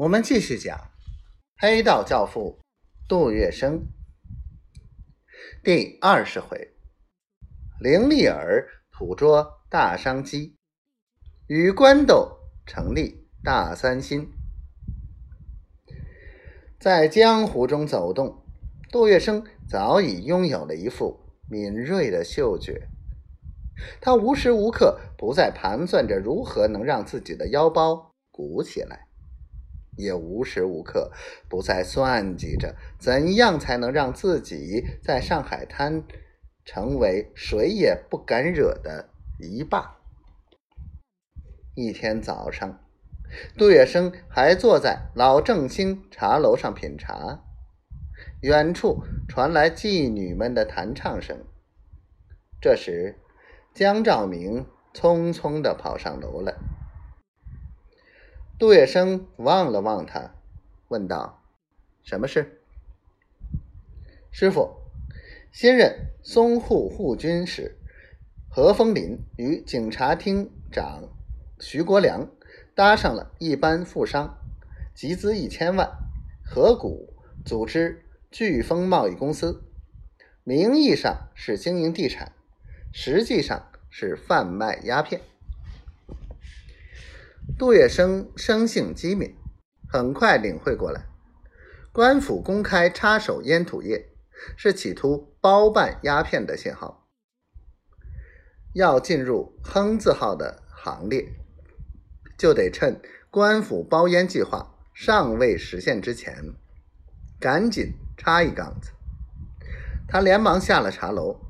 我们继续讲《黑道教父》杜月笙第二十回：凌厉儿捕捉大商机，与官斗成立大三心。在江湖中走动，杜月笙早已拥有了一副敏锐的嗅觉。他无时无刻不在盘算着如何能让自己的腰包鼓起来。也无时无刻不在算计着怎样才能让自己在上海滩成为谁也不敢惹的一霸。一天早上，杜月笙还坐在老正兴茶楼上品茶，远处传来妓女们的弹唱声。这时，江兆明匆匆的跑上楼来。杜月笙望了望他，问道：“什么事？”师傅，新任淞沪护军使何风林与警察厅长徐国良搭上了一班富商，集资一千万，合股组织飓风贸易公司，名义上是经营地产，实际上是贩卖鸦片。杜月笙生性机敏，很快领会过来，官府公开插手烟土业，是企图包办鸦片的信号。要进入“亨”字号的行列，就得趁官府包烟计划尚未实现之前，赶紧插一杠子。他连忙下了茶楼，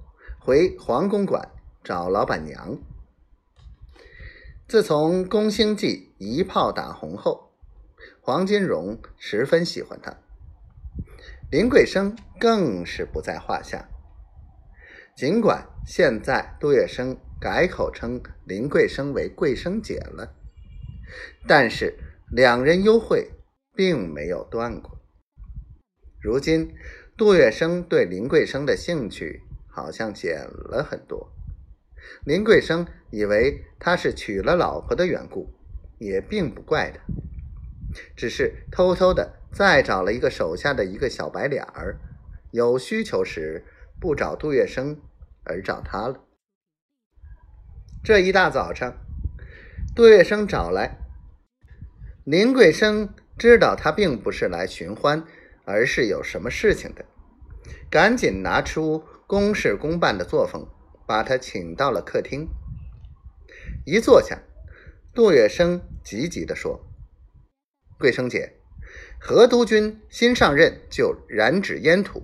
回黄公馆找老板娘。自从宫星记一炮打红后，黄金荣十分喜欢他，林桂生更是不在话下。尽管现在杜月笙改口称林桂生为桂生姐了，但是两人幽会并没有断过。如今杜月笙对林桂生的兴趣好像减了很多。林桂生以为他是娶了老婆的缘故，也并不怪他，只是偷偷的再找了一个手下的一个小白脸儿，有需求时不找杜月笙，而找他了。这一大早上，杜月笙找来林桂生，知道他并不是来寻欢，而是有什么事情的，赶紧拿出公事公办的作风。把他请到了客厅，一坐下，杜月笙急急地说：“桂生姐，何督军新上任就染指烟土，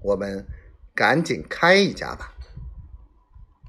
我们赶紧开一家吧。”